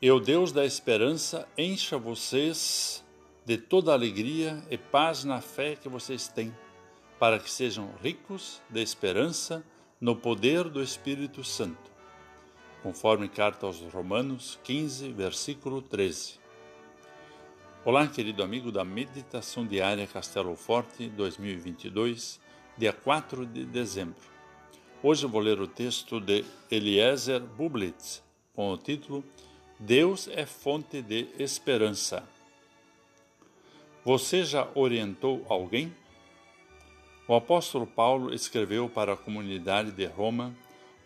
E o Deus da esperança encha vocês de toda alegria e paz na fé que vocês têm, para que sejam ricos de esperança no poder do Espírito Santo. Conforme carta aos Romanos 15, versículo 13. Olá, querido amigo da Meditação Diária Castelo Forte 2022, dia 4 de dezembro. Hoje vou ler o texto de Eliezer Bublitz com o título Deus é fonte de esperança. Você já orientou alguém? O apóstolo Paulo escreveu para a comunidade de Roma,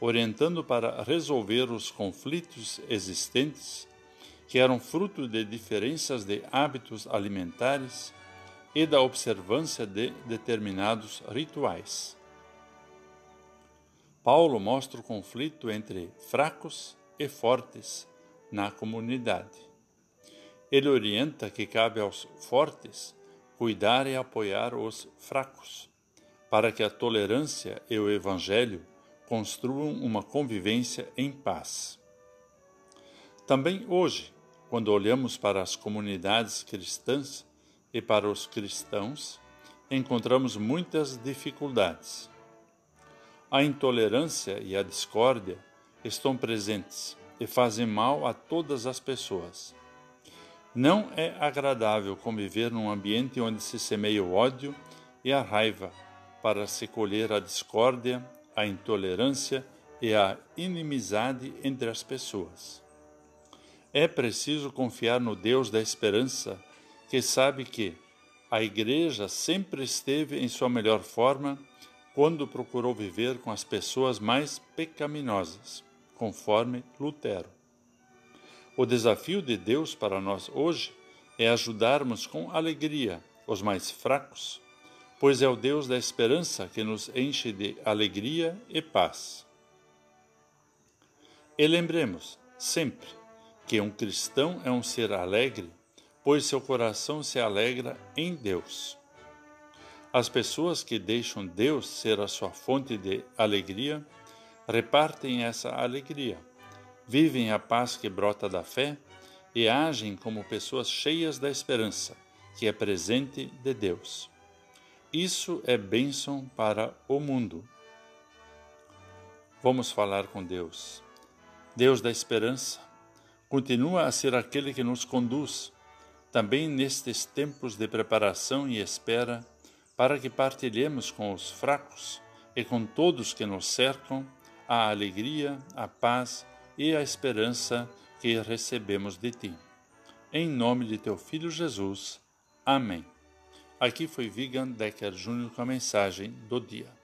orientando para resolver os conflitos existentes, que eram fruto de diferenças de hábitos alimentares e da observância de determinados rituais. Paulo mostra o conflito entre fracos e fortes na comunidade. Ele orienta que cabe aos fortes cuidar e apoiar os fracos, para que a tolerância e o Evangelho construam uma convivência em paz. Também hoje, quando olhamos para as comunidades cristãs e para os cristãos, encontramos muitas dificuldades. A intolerância e a discórdia estão presentes e fazem mal a todas as pessoas. Não é agradável conviver num ambiente onde se semeia o ódio e a raiva para se colher a discórdia, a intolerância e a inimizade entre as pessoas. É preciso confiar no Deus da esperança, que sabe que a Igreja sempre esteve em sua melhor forma quando procurou viver com as pessoas mais pecaminosas conforme Lutero. O desafio de Deus para nós hoje é ajudarmos com alegria os mais fracos, pois é o Deus da esperança que nos enche de alegria e paz. E lembremos sempre que um cristão é um ser alegre, pois seu coração se alegra em Deus. As pessoas que deixam Deus ser a sua fonte de alegria repartem essa alegria, vivem a paz que brota da fé e agem como pessoas cheias da esperança, que é presente de Deus. Isso é bênção para o mundo. Vamos falar com Deus. Deus da esperança, continua a ser aquele que nos conduz, também nestes tempos de preparação e espera, para que partilhemos com os fracos e com todos que nos cercam a alegria, a paz e a esperança que recebemos de ti. Em nome de teu Filho Jesus. Amém. Aqui foi Vigan Decker Júnior com a mensagem do dia.